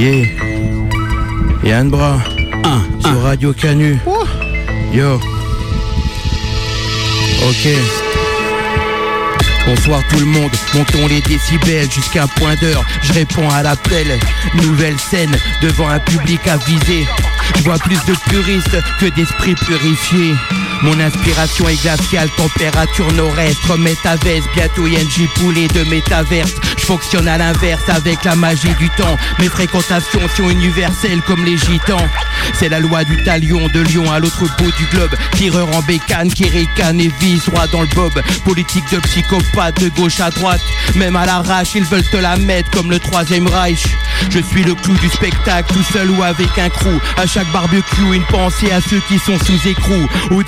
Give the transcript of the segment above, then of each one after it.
Yeah. Yann Bras. Sur Radio Canu. Yo. Ok. Bonsoir tout le monde, montons les décibels jusqu'à un point d'heure. Je réponds à l'appel. Nouvelle scène devant un public avisé. Je vois plus de puristes que d'esprits purifiés. Mon inspiration est glaciale, température nord-est Métaveste, bientôt ING poulet de métaverse fonctionne à l'inverse avec la magie du temps. Mes fréquentations sont universelles comme les gitans. C'est la loi du talion de Lyon à l'autre bout du globe. Tireur en bécane qui ricane et vise droit dans le bob. Politique de psychopathe de gauche à droite. Même à l'arrache ils veulent te la mettre comme le troisième Reich. Je suis le clou du spectacle tout seul ou avec un crew. À chaque barbecue une pensée à ceux qui sont sous écrou. Ou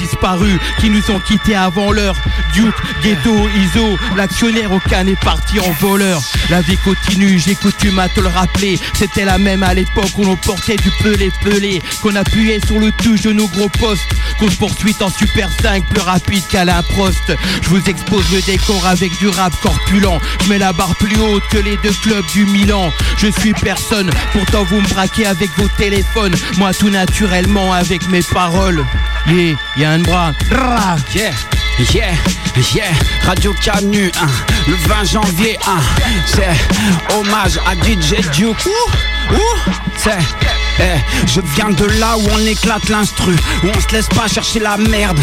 qui nous ont quittés avant l'heure. Duke, Ghetto, Iso, l'actionnaire aucun n'est parti en voleur. La vie continue, j'ai coutume à te le rappeler. C'était la même à l'époque où l'on portait du pelé-pelé, qu'on appuyait sur le touche de nos gros postes, qu'on se poursuit en Super 5 plus rapide qu'Alain Prost. Je vous expose le décor avec du rap corpulent. Je mets la barre plus haute que les deux clubs du Milan. Je suis personne, pourtant vous me braquez avec vos téléphones. Moi tout naturellement avec mes paroles. Yeah, y'a un bras. Yeah, yeah, Radio Canu, hein, le 20 janvier, hein, c'est hommage à DJ Duke. Ouh, ouh, c'est eh, je viens de là où on éclate l'instru, où on se laisse pas chercher la merde.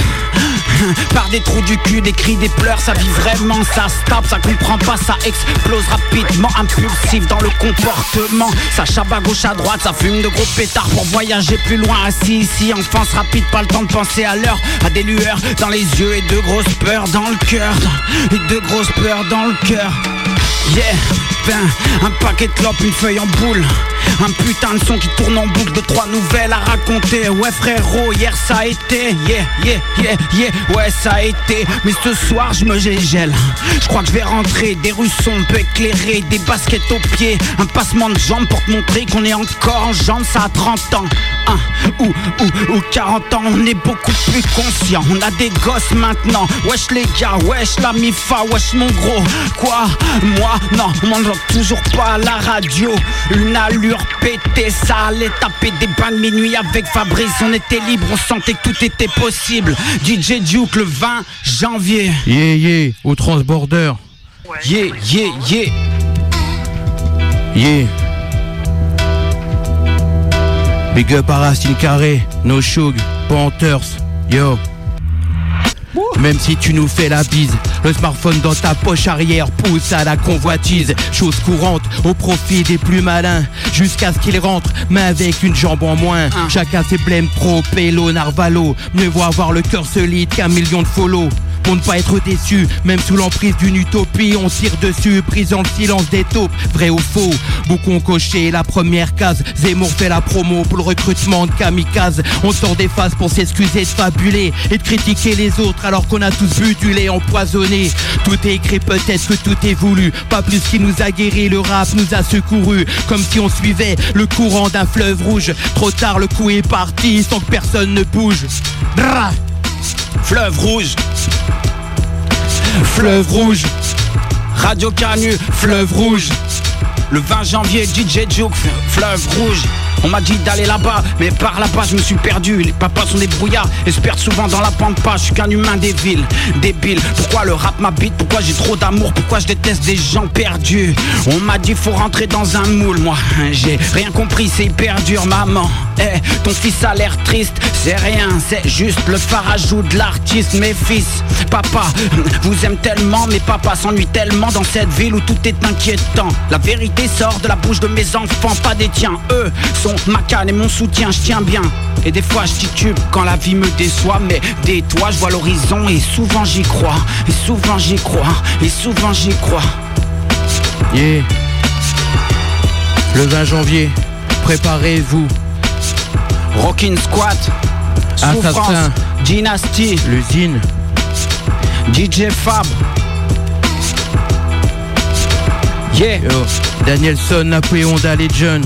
Par des trous du cul, des cris, des pleurs, ça vit vraiment, ça se tape, ça comprend pas, ça explose rapidement, impulsif dans le comportement. Ça chabe à gauche, à droite, ça fume de gros pétards pour voyager plus loin. Assis ici, enfance rapide, pas le temps de penser à l'heure, à des lueurs dans les yeux et de grosses peurs dans le cœur, et de grosses peurs dans le cœur. Yeah, ben, un paquet de clopes, une feuille en boule. Un putain de son qui tourne en boucle de trois nouvelles à raconter Ouais frérot, hier ça a été Yeah, yeah, yeah, yeah, ouais ça a été Mais ce soir je me gégèle Je crois que je vais rentrer, des rues sombres éclairées Des baskets aux pieds, un passement de jambes Pour te montrer qu'on est encore en jambes Ça a 30 ans, hein, ou, ou, ou 40 ans On est beaucoup plus conscient, on a des gosses maintenant Wesh les gars, wesh la mifa, wesh mon gros. Quoi, moi, non, on m'entend toujours pas à la radio. Une allure pété, ça allait taper des bains de minuit avec Fabrice. On était libre, on sentait que tout était possible. DJ Duke le 20 janvier. Yeah, yeah, au transborder. Yeah, yeah, yeah. Yeah. Big up à Racine Carré, No Shug, Panthers, yo. Même si tu nous fais la bise, le smartphone dans ta poche arrière pousse à la convoitise. Chose courante au profit des plus malins. Jusqu'à ce qu'ils rentrent, mais avec une jambe en moins. Ah. Chacun ses blèmes pro, pélo, narvalo. Mieux vaut avoir le cœur solide qu'un million de follow. Pour ne pas être déçu, même sous l'emprise d'une utopie, on tire dessus, brisant le silence des taupes, vrai ou faux. Beaucoup ont coché la première case, Zemmour fait la promo pour le recrutement de kamikaze. On sort des phases pour s'excuser de fabuler et de critiquer les autres alors qu'on a tous bu du lait empoisonné. Tout est écrit, peut-être que tout est voulu, pas plus qu'il nous a guéri, le rap nous a secouru, comme si on suivait le courant d'un fleuve rouge. Trop tard, le coup est parti sans que personne ne bouge. Fleuve rouge. Fleuve rouge. Radio Canu, fleuve rouge. Le 20 janvier, DJ Juke, fleuve rouge. On m'a dit d'aller là-bas, mais par là-bas je me suis perdu. Les papas sont des brouillards et se perdent souvent dans la pampa. Je suis qu'un humain des villes, débile. Pourquoi le rap m'habite? Pourquoi j'ai trop d'amour? Pourquoi je déteste des gens perdus? On m'a dit faut rentrer dans un moule. Moi, j'ai rien compris, c'est hyper dur, maman. Eh, ton fils a l'air triste, c'est rien, c'est juste le farajou de l'artiste. Mes fils, papa, vous aime tellement, mais papa s'ennuie tellement dans cette ville où tout est inquiétant. La vérité sort de la bouche de mes enfants, pas des tiens. Eux sont ma canne et mon soutien, je tiens bien. Et des fois je titube quand la vie me déçoit Mais des toits je vois l'horizon et souvent j'y crois. Et souvent j'y crois, et souvent j'y crois. Yeah. Le 20 janvier, préparez-vous. Rockin' Squat Assassin. Dynasty L'usine. DJ Fab Yeah Danielson, Napoléon John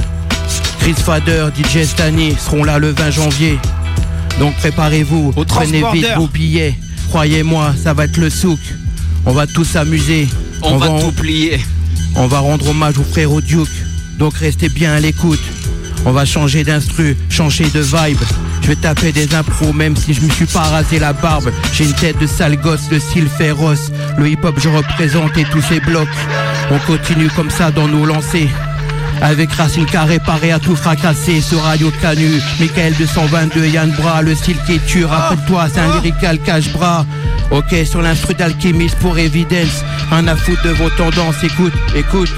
Chris Fader, DJ Stani seront là le 20 janvier. Donc préparez-vous, prenez vite vos billets. Croyez-moi, ça va être le souk. On va tous s'amuser. On, va, tout plier. On va rendre hommage au frère Duke. Donc restez bien à l'écoute. On va changer d'instru, changer de vibe. Je vais taper des impros même si je me suis pas rasé la barbe. J'ai une tête de sale gosse, de style féroce. Le hip-hop je représente et tous ces blocs. On continue comme ça dans nos lancers. Avec Racine Carré paré à tout fracasser sur Radio Canu Michael 222 Yann Bras Le style qui tue Rappelle-toi c'est un lyrical cache-bras Ok sur l'instru d'alchimiste pour évidence Un à foutre de vos tendances Écoute, écoute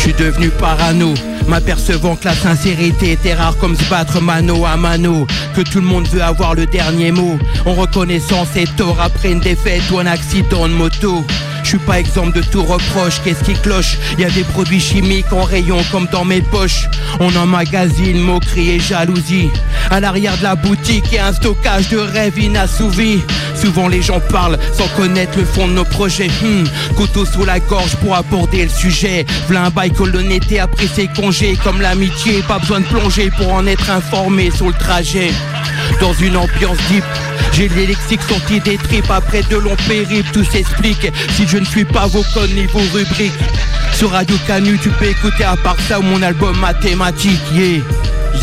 Je suis devenu parano. M'apercevant que la sincérité était rare comme se battre mano à mano. Que tout le monde veut avoir le dernier mot. En reconnaissant ses torts après une défaite ou un accident de moto. Je suis pas exemple de tout reproche, qu'est-ce qui cloche? Y a des produits chimiques en rayon comme dans mes poches. On emmagasine moquerie et jalousie. À l'arrière de la boutique y un stockage de rêves inassouvis Souvent les gens parlent sans connaître le fond de nos projets. Hmm, Couteau sous la gorge pour aborder le sujet. V'là un bail que après ses congés. Comme l'amitié, pas besoin de plonger pour en être informé sur le trajet. Dans une ambiance deep j'ai les lexiques sortis des tripes. Après de longs périples, tout s'explique. Si je ne suis pas vos codes ni vos rubriques, sur Radio Canu, tu peux écouter à part ça mon album mathématique, yeah.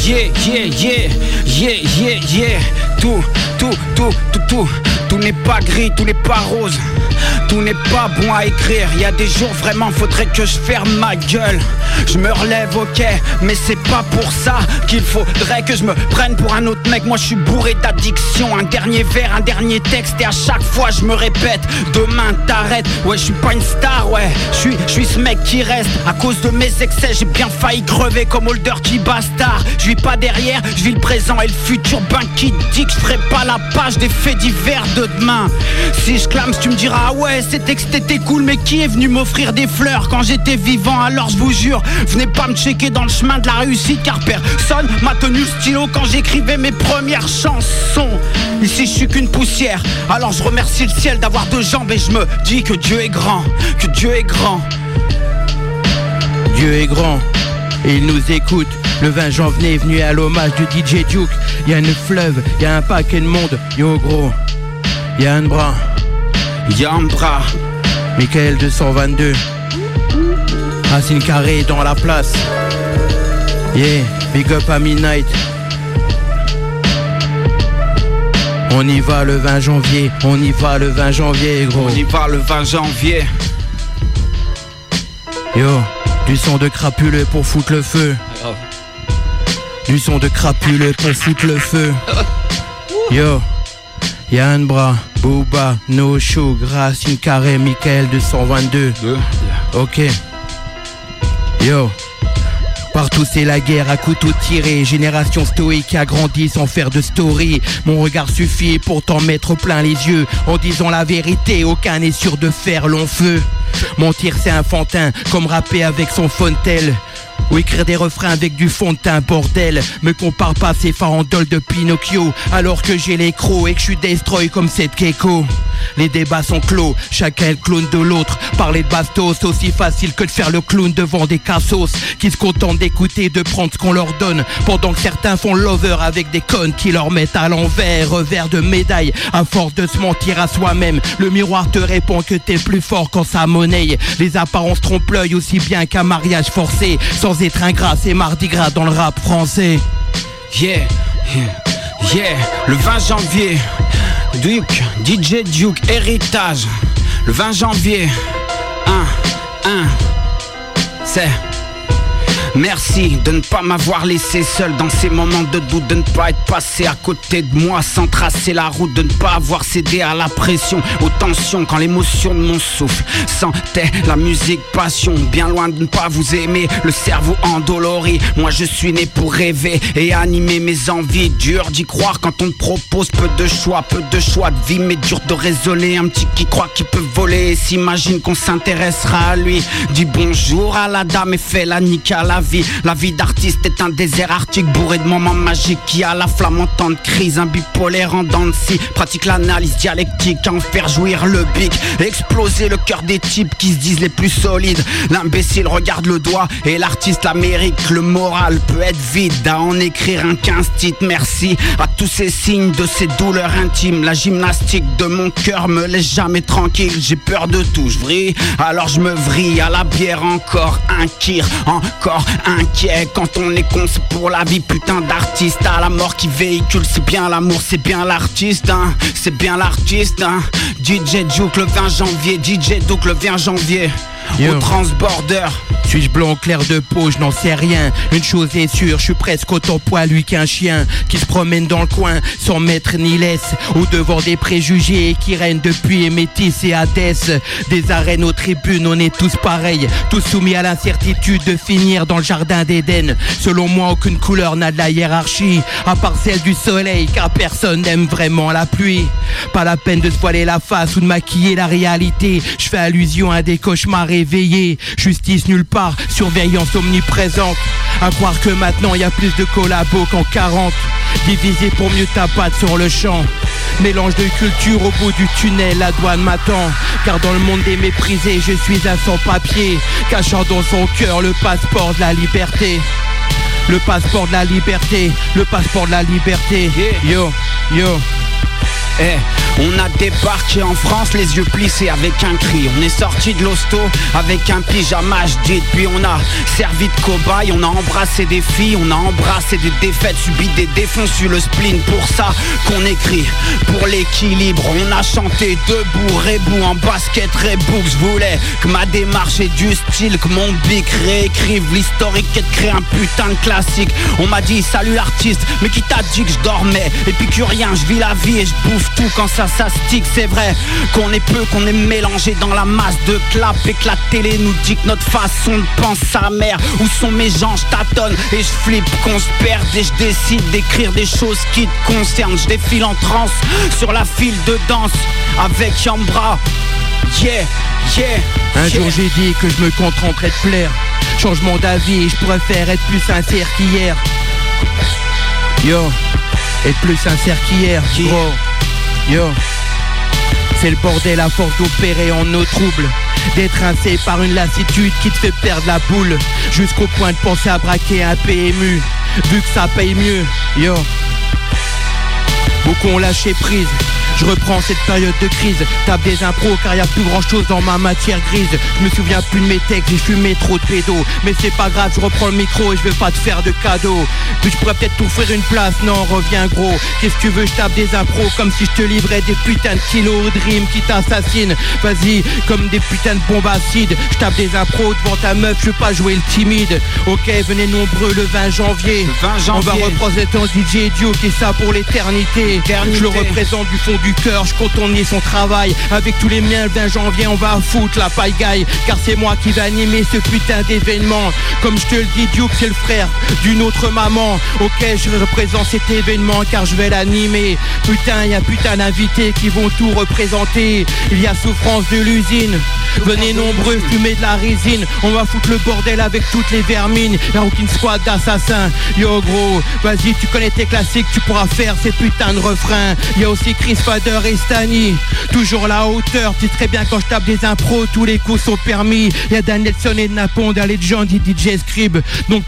Yeah, yeah, yeah, yeah, yeah, yeah. Tout, tout, tout, tout, tout. Tout n'est pas gris, tout n'est pas rose. Tout n'est pas bon à écrire. Y a des jours vraiment faudrait que je ferme ma gueule. Je me relève, ok, mais c'est pas pour ça qu'il faudrait que je me prenne pour un autre mec. Moi je suis bourré d'addiction. Un dernier verre, un dernier texte et à chaque fois je me répète. Demain t'arrêtes. Ouais, je suis pas une star, ouais. Je suis, je suis ce mec qui reste. À cause de mes excès, j'ai bien failli crever comme Holder qui bastard. Je vis pas derrière, je vis le présent et le futur. Ben qui dit que je ferai pas la page des faits divers de demain. Si je clame, tu me diras, ah ouais, c'était texte était cool, mais qui est venu m'offrir des fleurs quand j'étais vivant Alors je vous jure, venez pas me checker dans le chemin de la réussite, car personne m'a tenu le stylo quand j'écrivais mes premières chansons. Ici, je suis qu'une poussière, alors je remercie le ciel d'avoir deux jambes et je me dis que Dieu est grand, que Dieu est grand. Dieu est grand et il nous écoute. Le 20 janvier est venu à l'hommage du DJ Duke. Y a une fleuve, y a un paquet de monde. Yo gros, y a un bras. Michael 222 Racine Carré dans la place. Yeah, big up à midnight On y va le 20 janvier, on y va le 20 janvier gros. On y va le 20 janvier. Yo, du son de crapuleux pour foutre le feu. Du son de crapuleux pour foutre le feu. Yo Yann Bra, Booba, No Show, Racine Carré, Michael 222. Ok. Yo. Partout c'est la guerre à couteau tiré Génération stoïque a grandi sans faire de story Mon regard suffit pour t'en mettre plein les yeux En disant la vérité, aucun n'est sûr de faire long feu Mentir c'est enfantin, comme rapper avec son fontel ou écrire des refrains avec du fond de teint, bordel. Me compare pas ces farandoles de Pinocchio, alors que j'ai les crocs et que je suis destroy comme cette Keiko. Les débats sont clos, chacun est le clown de l'autre. Parler de bastos, aussi facile que de faire le clown devant des cassos qui se contentent d'écouter, de prendre ce qu'on leur donne. Pendant que certains font l'over avec des connes qui leur mettent à l'envers, revers de médaille. À force de se mentir à soi-même, le miroir te répond que t'es plus fort quand ça monnaie. Les apparences trompent l'œil aussi bien qu'un mariage forcé sans être ingrat, c'est mardi gras dans le rap français. Yeah, yeah, yeah, le 20 janvier, Duke, DJ Duke, héritage. Le 20 janvier, 1, 1, c'est Merci de ne pas m'avoir laissé seul dans ces moments de doute, de ne pas être passé à côté de moi sans tracer la route, de ne pas avoir cédé à la pression, aux tensions quand l'émotion de mon souffle sentait la musique passion, bien loin de ne pas vous aimer, le cerveau endolori. Moi je suis né pour rêver et animer mes envies. Dur d'y croire quand on propose peu de choix, peu de choix de vie, mais dur de raisonner. Un petit qui croit qu'il peut voler s'imagine qu'on s'intéressera à lui. Dis bonjour à la dame et fait la nique à la La vie d'artiste est un désert arctique bourré de moments magiques qui a la flamme en temps de crise. Un bipolaire en dents de scie. Pratique l'analyse dialectique, en faire jouir le bic. Exploser le cœur des types qui se disent les plus solides. L'imbécile regarde le doigt et l'artiste l'Amérique. Le moral peut être vide à en écrire un 15 titres. Merci à tous ces signes de ces douleurs intimes. La gymnastique de mon cœur me laisse jamais tranquille. J'ai peur de tout, je vrille. Alors je me vrille à la bière encore un kir, encore inquiet. Quand on est con, c'est pour la vie, putain d'artiste. À la mort qui véhicule, c'est bien l'amour, c'est bien l'artiste, hein. C'est bien l'artiste, hein. DJ Duke le 20 janvier, DJ Duke le 20 janvier. Yo. Au transborder. Suis-je blanc clair de peau, je n'en sais rien. Une chose est sûre, je suis presque autant poilu qu'un chien qui se promène dans le coin sans maître ni laisse. Au devant des préjugés qui règnent depuis Métis et Hadès. Des arènes aux tribunes, on est tous pareils. Tous soumis à l'incertitude de finir dans le jardin d'Éden. Selon moi, aucune couleur n'a de la hiérarchie. À part celle du soleil, car personne n'aime vraiment la pluie. Pas la peine de se voiler la face ou de maquiller la réalité. Je fais allusion à des cauchemars Justice nulle part, surveillance omniprésente. À croire que maintenant il y a plus de collabos qu'en 40. Divisé pour mieux tabattre sur le champ. Mélange de culture au bout du tunnel, la douane m'attend. Car dans le monde des méprisés, je suis un sans-papier. Cachant dans son cœur le passeport de la liberté. Le passeport de la liberté, le passeport de la liberté. Yo, yo. Eh, on a débarqué en France les yeux plissés avec un cri. On est sorti de l'hosto avec un pyjama dit Puis on a servi de cobaye, on a embrassé des filles, on a embrassé des défaites, subi des défonces sur le spleen. Pour ça qu'on écrit, pour l'équilibre. On a chanté debout, rebou en basket, rebook. Je voulais que ma démarche ait du style, que mon bic réécrive l'historique et de créer un putain de classique. On m'a dit salut l'artiste, mais qui t'a dit que je dormais? Épicurien, je vis la vie et je bouffe tout quand ça s'astique. C'est vrai qu'on est peu, qu'on est mélangé dans la masse de clap et que la télé nous dit que notre façon de penser sa mère. Où sont mes gens, je tâtonne et je flippe qu'on se perde et je décide d'écrire des choses qui te concernent. Je défile en transe sur la file de danse avec Yambra. Yeah, yeah. Un yeah. jour j'ai dit que je me contenterais de plaire. Changement d'avis, je préfère être plus sincère qu'hier. Yo, être plus sincère qu'hier, gros. Yo, c'est le bordel à force d'opérer en nos troubles. D'être rincé par une lassitude qui te fait perdre la boule. Jusqu'au point de penser à braquer un PMU. Vu que ça paye mieux, yo. Beaucoup ont lâché prise. Je reprends cette période de crise, tape des impros car y a plus grand chose dans ma matière grise. Je me souviens plus de mes textes, j'ai fumé trop de pédos. Mais c'est pas grave, je reprends le micro et je veux pas te faire de cadeaux. Puis je pourrais peut-être t'offrir une place, non, reviens gros. Qu'est-ce que tu veux, je tape des impros comme si je te livrais des putains de kilos de rimes qui t'assassinent. Vas-y, comme des putains de bombes acides. Je tape des impros devant ta meuf, je veux pas jouer le timide. Ok, venez nombreux le 20 janvier. Le 20 On va représenter un DJ Dio qui est ça pour l'éternité. Éternité. Je le représente du fond du cœur, je on son travail. Avec tous les miens, le 20 janvier, on va foutre la paille gaille. Car c'est moi qui vais animer ce putain d'événement. Comme je te le dis, Duke, c'est le frère d'une autre maman. Ok, je représente cet événement car je vais l'animer. Putain, y a putain d'invités qui vont tout représenter. Il y a souffrance de l'usine. Venez nombreux, fumer de la résine. On va foutre le bordel avec toutes les vermines. Y'a aucune squad d'assassins. Yo gros, vas-y, tu connais tes classiques, tu pourras faire ces putains de refrains. Y a aussi Chris Et Stani. Toujours la hauteur, tu sais très bien quand je tape des impros, tous les coups sont permis. Y a Dan Nelson et Napon, les gens dit DJ Scribe. Donc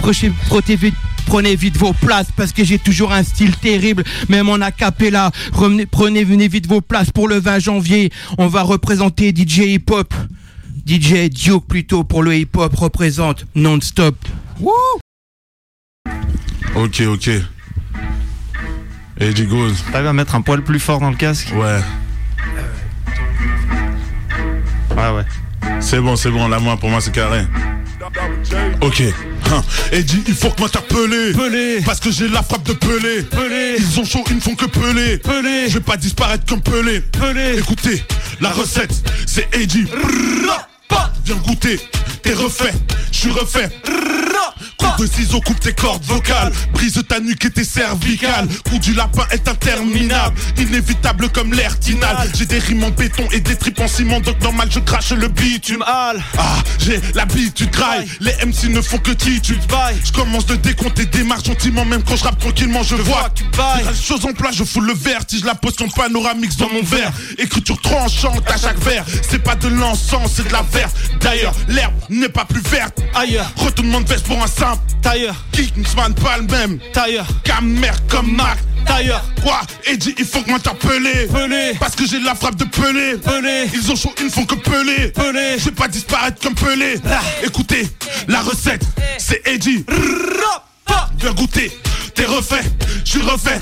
Prenez vite vos places parce que j'ai toujours un style terrible, même en acapella. Revenez, prenez, venez vite vos places pour le 20 janvier. On va représenter DJ Hip Hop. DJ Duke plutôt pour le hip hop représente non-stop. Ok, ok. Eddie Goes, T'arrives à mettre un poil plus fort dans le casque ouais. Ouais, ouais. C'est bon, c'est bon, la main pour moi c'est carré. Ok. Hein. Eddie, il faut que m'interpeller. Pelé, Parce que j'ai la frappe de Pelé. Pelé, Ils ont chaud, ils ne font que Pelé. Pelé, Je vais pas disparaître comme Pelé. Pelé. Écoutez, la recette, c'est Eddie. Viens goûter, t'es refait, je suis refait. Écoute, de ciseaux coupe tes cordes vocales. Brise ta nuque et tes cervicales. Coup du lapin est interminable. Inévitable comme l'air tinal. J'ai des rimes en béton et des tripes en ciment. Donc normal, je crache le bitume. Ah, j'ai l'habitude graille. Les MC ne font que titude. Je commence de décompter des marches gentiment, même quand je rappe tranquillement, je vois. que tu en place, je fous le vertige, la potion panoramique dans mon verre. Écriture tranchante à chaque verre. C'est pas de l'encens, c'est de la verre. D'ailleurs, l'herbe n'est pas plus verte. Ailleurs, Retournement de veste pour un simple. tailleur, Kingsman, pas le même. tailleur, Camer comme Mac. tailleur, Quoi Eddie, il faut que m'interpeller. Pelé. Parce que j'ai la frappe de Pelé. Pelé. Ils ont chaud, ils ne font que Pelé. Pelé. Je vais pas disparaître comme Pelé. Écoutez, la recette, c'est Eddie. Viens goûter, T'es refait, je suis refait.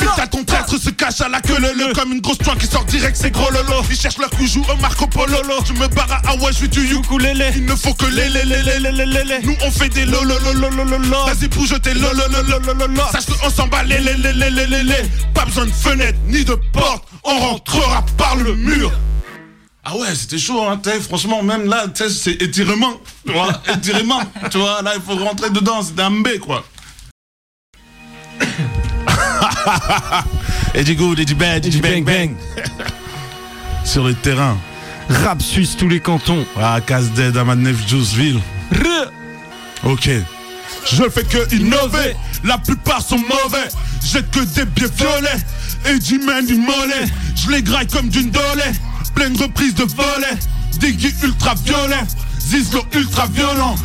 C'est à ton traître se cache à la queue le le Comme une grosse toile qui sort direct, c'est gros lolo. Ils cherchent leur coup, joue au Marco Polo. Je me barre à Hawaii, je suis du ukulélé. Il ne faut que les les les les les les les. Nous on fait des lolo lolo lolo. Vas-y pour jeter lolo lolo lolo. Sache qu'on s'en bat les les les les les les. Pas besoin de fenêtre ni de porte. On rentrera par le mur. Ah ouais, c'était chaud, hein, T'es franchement, même là, c'est étirement, tu vois, étirement, tu vois, là, il faut rentrer dedans, c'est un B, quoi. Eddie Good, Eddie Bad, Eddie Bang Bang. Sur le terrain, rap suisse tous les cantons. à Casse à Manef, Juiceville. Ok. Je fais que innover, la plupart sont mauvais. J'ai que des biais violets et du main du mollet. Je les graille comme d'une dolée, pleine reprise de volet. Diggy ultra violet, Zizlo ultra violent.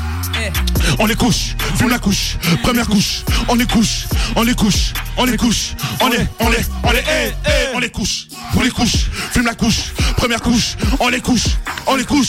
On les couche, fume la couche, première couche, on les couche, on les couche, on les couche, on les, on les, on les, eh, eh, on les couche, on les couche, fume la couche, première couche, on les couche, on les couche,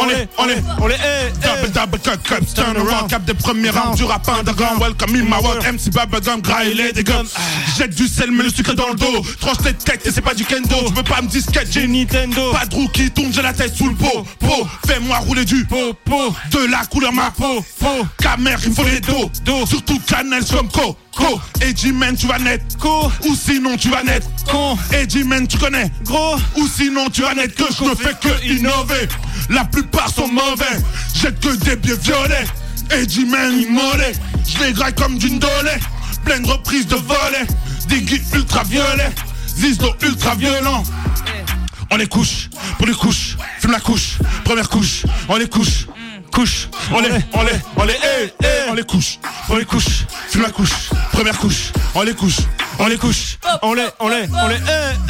on les, on les, On les hait, Double double cut cups, turn around, cap des premiers rounds du rap underground, welcome in my world, MC Bubblegum, graille des gums. Jette du sel, mais le sucre dans le dos. Tranche tes têtes et c'est pas du kendo. Tu veux pas me disquette, j'ai J'ai ni Nintendo, pas de roue qui tombe, j'ai la tête sous le pot. Pot, fais-moi rouler du pot, pot. De la couleur ma peau, peau. Camer, il faut les dos, dos. Surtout Canel comme Co, Co. Eddie Man, tu vas net, co, ou sinon tu vas net. con, Eddie Man, tu connais, gros, ou sinon tu vas net que je ne fais que innover. La plupart sont mauvais, jette que des biais violets. Eddie Man, immolé, je les graille comme d'une dolée. Pleine reprise de volet, Diggy ultra violet, Zizdo ultra violent. On les couche, pour les couches, fume la couche, première couche, on les couche, couche, on les, on les, on les, eh, eh, on les couche, on les couche, fume la couche, première couche, on les couche, on les couche, on les, on les, on les hait,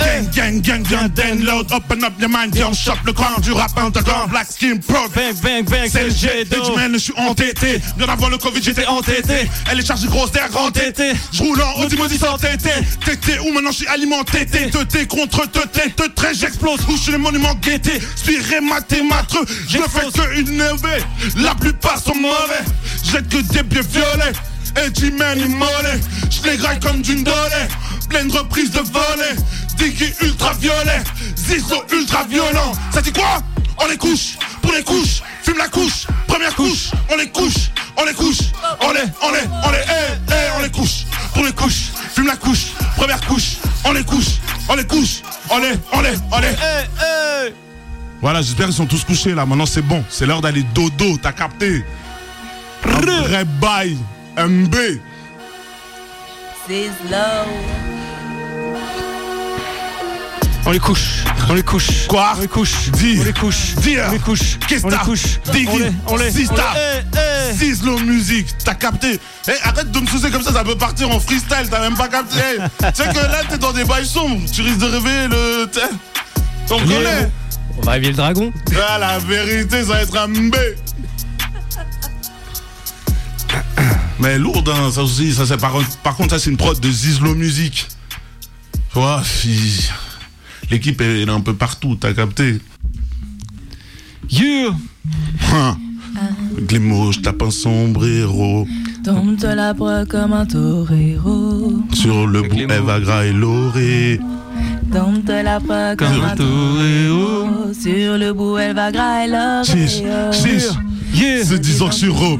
hait. Gang, gang, gang, gang, download, open up your mind, viens, on chope le crown du rap underground, black skin proud. Bang, bang, bang, C'est le jet, d'eau. Edge man, je suis entêté. Bien avant le Covid, j'étais entêté. Elle est chargée grosse d'air grand tété. Je roule en Audi Modi sans tété. Tété, ou maintenant je suis alimenté. Tété contre tété, te très j'explose. Où je suis le monument guetté? Spiré, maté, matreux. Je ne fais que innover. La plupart sont mauvais. Jette que des biais violets. Edgy man immolé. Je les graille comme d'une dolée. Pleine reprise de volet. Diggy ultra violet. Zizo ultra violent. Ça dit quoi? On les couche, pour les couches, fume la couche, première couche, on les couche, on les couche, on les, on les, on les, eh, eh, on les couche, pour les couches, fume la couche, première couche, on les couche, on les couche, on les, on les, on les. Hey, hey. Voilà, j'espère qu'ils sont tous couchés là, maintenant c'est bon, c'est l'heure d'aller dodo, t'as capté? Un vrai bail, MB. On les couche, on les couche. Quoi? On les couche. Dis. On les couche. Dire. On les couche. Qu'est-ce On les couche. Diggy. On les, on les, Sista. hait, hait. Zizlo musique, t'as capté Eh, arrête de me soucier comme ça, ça peut partir en freestyle, t'as même pas capté Eh, Tu sais que là, t'es dans des bails sombres, tu risques de réveiller le... On connaît On va réveiller le dragon. Ah, la vérité, ça va être un B Mais lourde, hein, ça aussi, ça c'est par, par contre, ça c'est une prod de Zizlo Music. Tu vois, l'équipe est, un peu partout, t'as capté Yeah. Hein. Mots, je tape un sombrero. Tombe de la proie comme un torero. Sur le bout. Eva Gra et Loré. Tombe de la proie comme, Comme un torero. Sur le bout, elle va grailler Chiche, chiche. Yeah. Se disant que je suis ro.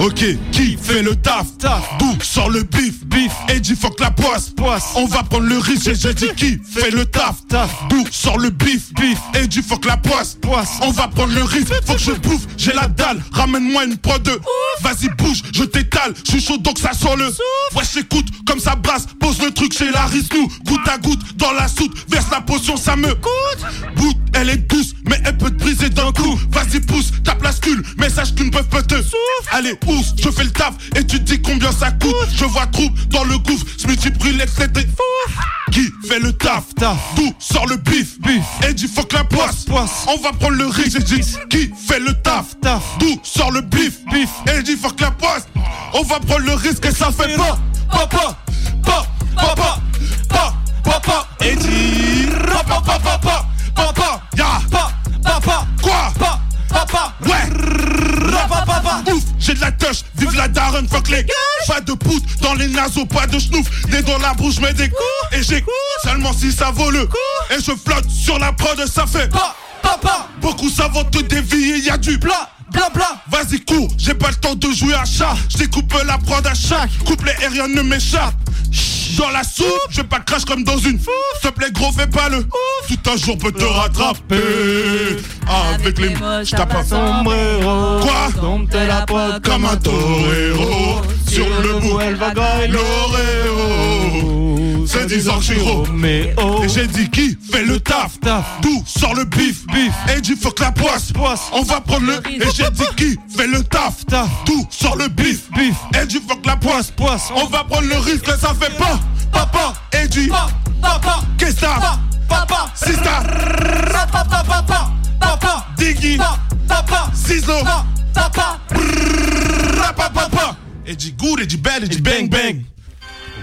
Ok, qui? Fait le taf, taf. D'où sort le bif, bif. Et dit fuck la poisse, poisse. On va prendre le risque, j'ai dit qui? Fait le taf, taf. D'où sort le bif, bif. Et dit fuck la poisse, poisse. On va prendre le risque, faut que je bouffe, j'ai la dalle. Ramène-moi une prod de Vas-y bouge, je t'étale, je suis chaud donc ça sort le Ouais j'écoute, comme ça brasse, pose le truc chez la Rislou Goutte à goutte, dans la soude, verse la potion, ça me coûte Bout, elle est douce, mais elle peut te briser d'un coup. Vas-y pousse, tape la scule, mais sache qu'une peuvent peut te Allez pousse, je fais le taf, et tu dis combien ça coûte. Je vois troupe dans le gouffre, je brûle etc Qui fait le taf, taf D'où sort le bif, bif. Et dit fuck la poisse, poisse On va prendre le risque, j'ai dit Qui fait le taf, taf D'où sort le bif, bif. Et dit fuck la poisse. On va prendre le risque et ça fait pas. Papa, papa, papa, papa, papa. Et dit Papa, papa, papa, papa. Ya, papa, quoi? Papa, ouais. Papa, papa, ouf. J'ai de la touche, vive la daronne, fuck les Pas de poutre dans les naseaux, pas de schnouf. Des dans la bouche, mais des coups. Et j'ai seulement si ça vaut le Et je flotte sur la prod, ça fait Papa, beaucoup va te dévier, y a du bla bla bla. Vas-y cours, j'ai pas le temps de jouer à chat. Je découpe la prod à chaque Couplet et rien ne m'échappe. Dans la soupe, je pas crache comme dans une S'il te plaît gros fais pas le Tout un jour peut te rattraper. Avec les mots, je tape un sombrero. Quoi la Comme un torero. Sur le bout elle va gagner l'oréo C'est 10 ans que je suis gros Mais oh. Et j'ai dit qui fait le taf? Taf. D'où sort le bif? Bif. Et dit fuck la poisse. Poisse. On va prendre le Et j'ai dit qui fait le taf? Taf. D'où sort le bif? Bif. Et dit fuck la poisse. Poisse. On va prendre le risque ça fait pas. Papa Et dit Papa Qu'est-ce que ça Papa Sista Papa Papa Papa Diggy. Papa Ciseaux Papa Papa Papa Et dit good et dit belle et dit bang bang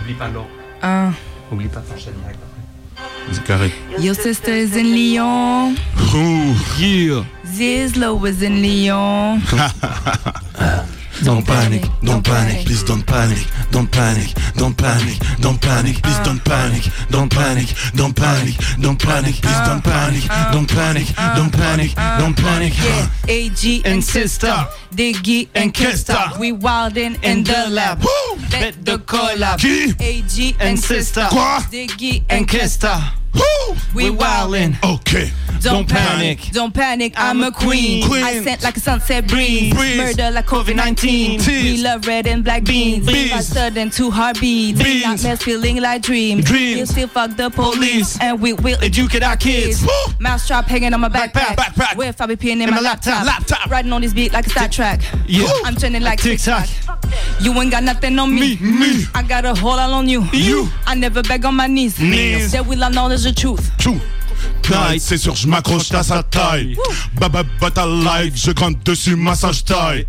Oublie pas l'eau. Un. Oublie pas ton direct après. C'est carré Your sister's in Lyon. Ouh. Yeah. Zizlo was in Lyon. Don't panic, don't panic, please don't panic, don't panic, don't panic, don't panic, please don't panic, don't panic, don't panic, don't panic, please don't panic, don't panic, don't panic, don't panic. Yeah, AG and sister. Diggy and Kesta. We wildin' in the lab. Bet the collab. AG and sister, Diggy and Kesta. Woo. We wildin'. Ok Don't, Don't panic. panic. Don't panic. I'm, a queen. Queen. I scent like a sunset breeze. Breeze. Murder like COVID 19. We love red and black beans. Beans. Faster than two heartbeats. Beans. Nightmares feeling like dreams. Dreams. We'll still fuck the police. Police. And we will Educate our kids. Woo. Mousetrap hanging on my backpack. Backpack. With Fabi peeing in, In my, my laptop. laptop. Laptop. Riding on this beat like a stat track. Yeah. I'm trending like TikTok. TikTok. You ain't got nothing on me. Me, me. I got a whole lot on you. You. I never beg on my knees. Knees. That will acknowledge the truth. Night, c'est sûr, je m'accroche à sa taille. Baba bata live, je grimpe dessus, massage taille.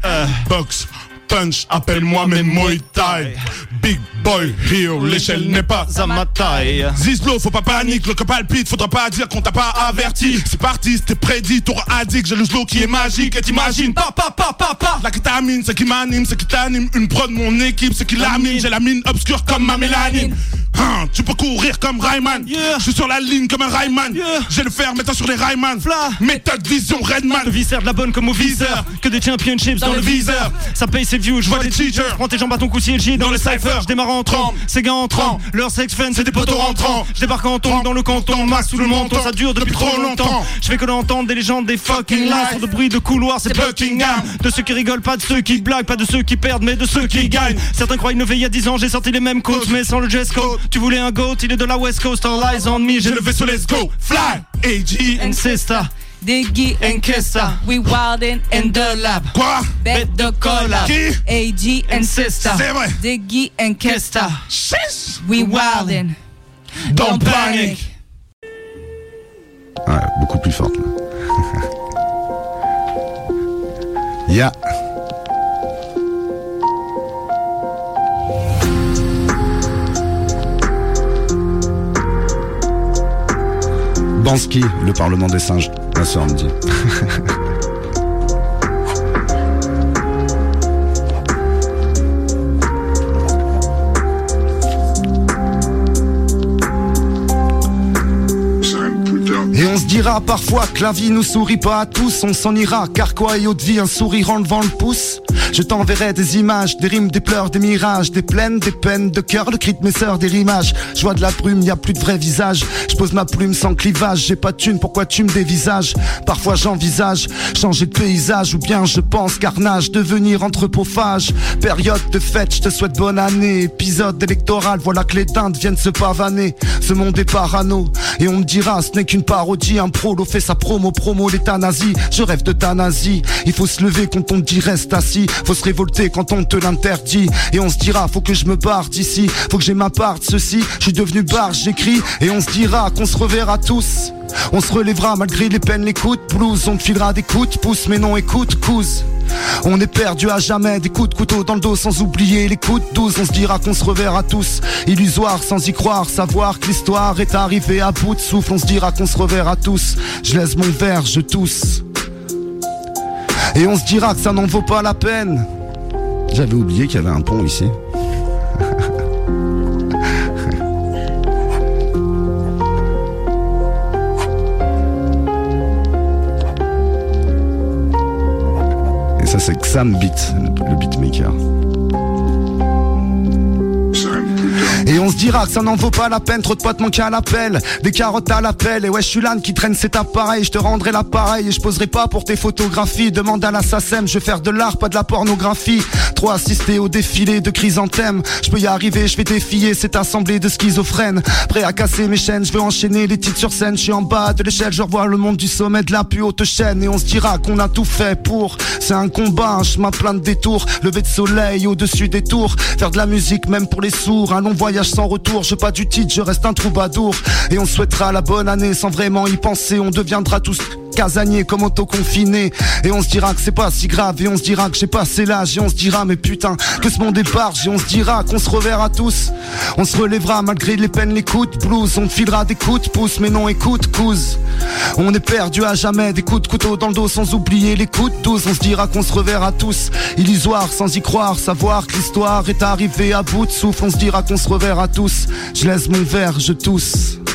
Box, punch, appelle-moi mes Muay Thai. Big boy here, l'échelle n'est pas À ma taille. Zizlo, faut pas panique, le cœur palpite, faudra pas dire qu'on t'a pas averti. C'est parti, c'était prédit, t'auras addict, j'ai le slow qui est magique, et t'imagines, pa pa pa pa pa. La kétamine, c'est qui m'anime, c'est qui t'anime, une prod, mon équipe, c'est qui l'amine, j'ai la mine obscure comme ma mélanine. Hein, tu peux courir comme Rayman, Yeah. je suis sur la ligne comme un Rayman, Yeah. j'ai le fer, mettant sur les Rayman, Fla. méthode vision Redman. Le viscère de la bonne comme au viseur. Que des championships dans, le viseur. Ça paye ses views, je vois des teachers. Prends tes jambes à ton cou si G dans le cypher. Je démarre en trempe, ces gars en trempe. Leur sex fun, c'est des poteaux rentrants. Je débarque en tombe dans le canton, max sous le menton. Ça dure depuis trop longtemps. Je fais que d'entendre des légendes, des fucking lies. De bruit de couloir, c'est Buckingham. De ceux qui rigolent, pas de ceux qui blaguent, pas de ceux qui perdent, mais de ceux qui gagnent. Certains croient innover il y a 10 ans, j'ai sorti les mêmes codes, mais sans le dress code. Tu voulais un goat, il est de la West Coast, all eyes on me. J'ai J'ai le vaisseau, let's go, fly, AG, and sister. Diggy and Kesta. We wildin' in the lab. quoi? Bet the collab. Qui? AG and sister. C'est vrai. Diggy and Kesta. We wildin'. Don't panic. Ouais, beaucoup plus forte. là. Ya. Bansky, le Parlement des singes. Ma soeur me dit. Et on se dira parfois que la vie nous sourit pas à tous, on s'en ira, car quoi et autre vie, un sourire en levant le pouce? Je t'enverrai des images, des rimes, des pleurs, des mirages, des plaines, des peines de cœur, le cri de mes sœurs, des rimages. Je vois de la brume, y a plus de vrai visage. Je pose ma plume sans clivage, j'ai pas de thune, pourquoi tu me dévisages? Parfois j'envisage changer de paysage ou bien je pense carnage, devenir anthropophage. Période de fête, je te souhaite bonne année. Épisode électoral, voilà que les dindes viennent se pavaner. Ce monde est parano et on me dira ce n'est qu'une parodie. Un prolo fait sa promo, promo l'euthanasie. Je rêve de thanasie. Il faut se lever quand on dit reste assis. Faut se révolter quand on te l'interdit. Et on se dira faut que je me barre d'ici. Faut que j'ai ma part de ceci. Je suis devenu barre, j'écris et on se dira qu'on se reverra tous. On se relèvera malgré les peines, les coups de blues. On te filera des coups de pouce, mais non, écoute, couse. On est perdu à jamais, des coups de couteau dans le dos sans oublier les coups de douze. On se dira qu'on se reverra tous. Illusoire sans y croire, savoir que l'histoire est arrivée à bout de souffle. On se dira qu'on se reverra tous. Je laisse mon verre, je tousse. Et on se dira que ça n'en vaut pas la peine. J'avais oublié qu'il y avait un pont ici. Et ça c'est Xam Beat, le beatmaker. Et on se dira que ça n'en vaut pas la peine, trop de potes manquent à l'appel, des carottes à l'appel, et ouais je suis l'âne qui traîne cet appareil, je te rendrai l'appareil et je poserai pas pour tes photographies, demande à l'assassin, je vais faire de l'art, pas de la pornographie, trop assister au défilé de chrysanthèmes, je peux y arriver, je vais défier cette assemblée de schizophrènes, prêt à casser mes chaînes, je veux enchaîner les titres sur scène, je suis en bas de l'échelle, je revois le monde du sommet de la plus haute chaîne, et on se dira qu'on a tout fait pour, c'est un combat, un chemin plein de détours, lever de soleil au-dessus des tours, faire de la musique même pour les sourds, un long sans retour, je pas du titre, je reste un troubadour. Et on souhaitera la bonne année sans vraiment y penser, on deviendra tous casaniers comme auto-confinés. Et on se dira que c'est pas si grave, et on se dira que j'ai passé l'âge, et on se dira mais putain, que ce monde est barge, et on se dira qu'on se reverra tous. On se relèvera malgré les peines, les coups de blues, on te filera des coups de pouce, mais non écoute, couse. On est perdu à jamais, des coups de couteau dans le dos sans oublier les coups de douze, on se dira qu'on se reverra tous. Illusoire sans y croire, savoir que l'histoire est arrivée à bout de souffle, on se dira qu'on se reverra tous. Je laisse mon verre, je tousse. «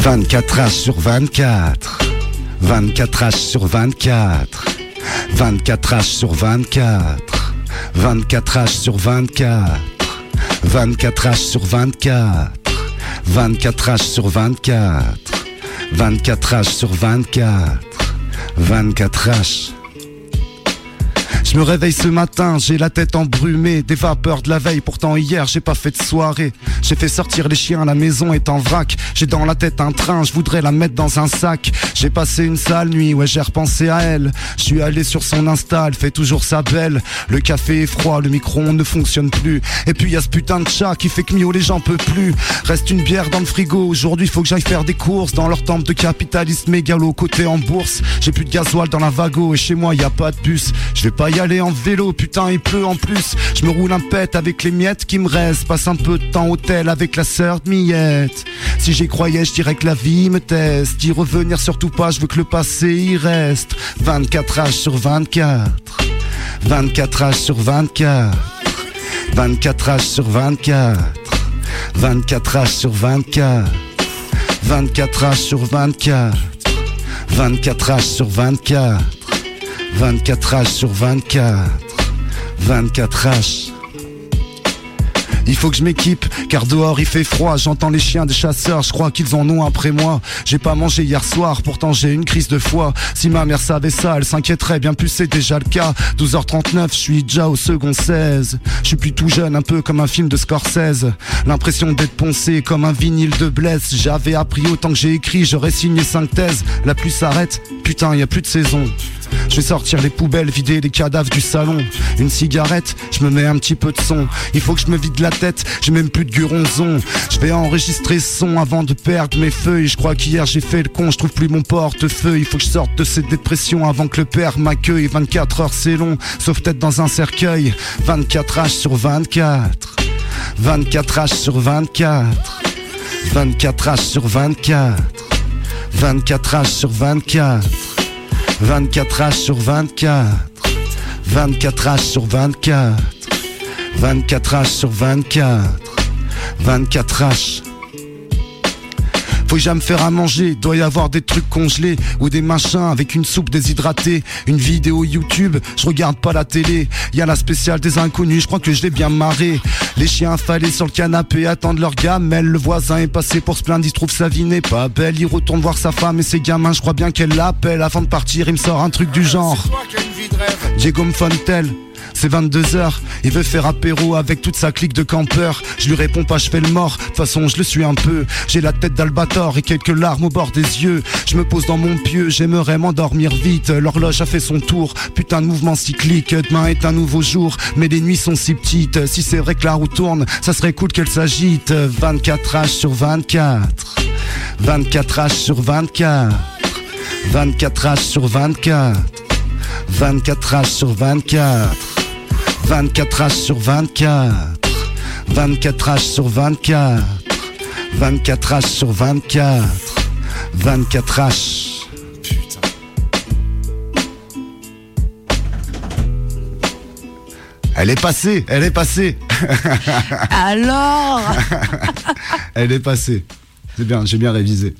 24 H sur 24 24 H sur 24 24 H sur 24 24 H sur 24 24 H sur 24 24 H sur 24 24 H sur 24 24 H je me réveille ce matin, j'ai la tête embrumée, des vapeurs de la veille, pourtant hier j'ai pas fait de soirée. J'ai fait sortir les chiens, la maison est en vrac. J'ai dans la tête un train, je voudrais la mettre dans un sac. J'ai passé une sale nuit, ouais j'ai repensé à elle. Je suis allé sur son Insta, elle fait toujours sa belle. Le café est froid, le micro ne fonctionne plus. Et puis y a ce putain de chat qui fait que Mio les gens peuvent plus. Reste une bière dans le frigo, aujourd'hui faut que j'aille faire des courses dans leur temple de capitalisme mégalo côté en bourse. J'ai plus de gasoil dans la vago et chez moi y a pas de bus. Je vais pas y aller en vélo, putain il pleut en plus. Je me roule un pet avec les miettes qui me restent. Passe un peu de temps au avec la sœur de Miette. Si j'y croyais, je dirais que la vie me teste. D'y revenir surtout pas, je veux que le passé y reste. 24 âges sur 24. 24 âges sur 24. 24 âges sur 24. 24 âges sur 24. 24 âges sur 24. 24 âges sur 24. 24 H sur 24 24 H Il faut que je m'équipe, car dehors il fait froid. J'entends les chiens des chasseurs, je crois qu'ils en ont après moi. J'ai pas mangé hier soir, pourtant j'ai une crise de foi. Si ma mère savait ça, elle s'inquiéterait bien plus, c'est déjà le cas. 12h39, je suis déjà au second 16. Je suis plus tout jeune, un peu comme un film de Scorsese. L'impression d'être poncé comme un vinyle de blesse. J'avais appris autant que j'ai écrit, j'aurais signé 5 thèses. La pluie s'arrête, putain, y a plus de saison. Je vais sortir les poubelles, vider les cadavres du salon. Une cigarette, je me mets un petit peu de son. Il faut que je me vide la tête, j'ai même plus de guronzon. Je vais enregistrer son avant de perdre mes feuilles. Je crois qu'hier j'ai fait le con, je trouve plus mon portefeuille. Il faut que je sorte de cette dépression avant que le père m'accueille. 24 heures c'est long, sauf peut-être dans un cercueil. 24 H sur 24. 24 H sur 24. 24 H sur 24. 24 H sur 24. 24 H sur 24 24 H sur 24 24 H sur 24 24 H faut jamais me faire à manger, doit y avoir des trucs congelés ou des machins avec une soupe déshydratée, une vidéo YouTube, je regarde pas la télé, y a la spéciale des inconnus, je crois que je l'ai bien marré. Les chiens affalés sur le canapé attendent leur gamelle, le voisin est passé pour se plaindre, il se trouve sa vie n'est pas belle, il retourne voir sa femme et ses gamins, je crois bien qu'elle l'appelle. Avant de partir, il me sort un truc du genre. Diego Fontel c'est 22h, il veut faire apéro avec toute sa clique de campeurs. Je lui réponds pas, je fais le mort. De toute façon, je le suis un peu. J'ai la tête d'Albator et quelques larmes au bord des yeux. Je me pose dans mon pieu, j'aimerais m'endormir vite. L'horloge a fait son tour. Putain de mouvement cyclique. Demain est un nouveau jour, mais les nuits sont si petites. Si c'est vrai que la roue tourne, ça serait cool qu'elle s'agite. 24 H sur 24. 24 H sur 24. 24 H sur 24. 24 H sur 24. 24 H sur 24 24 H sur 24 24 H sur 24 24 H Putain. Elle est passée, elle est passée. Alors? Elle est passée. C'est bien, j'ai bien révisé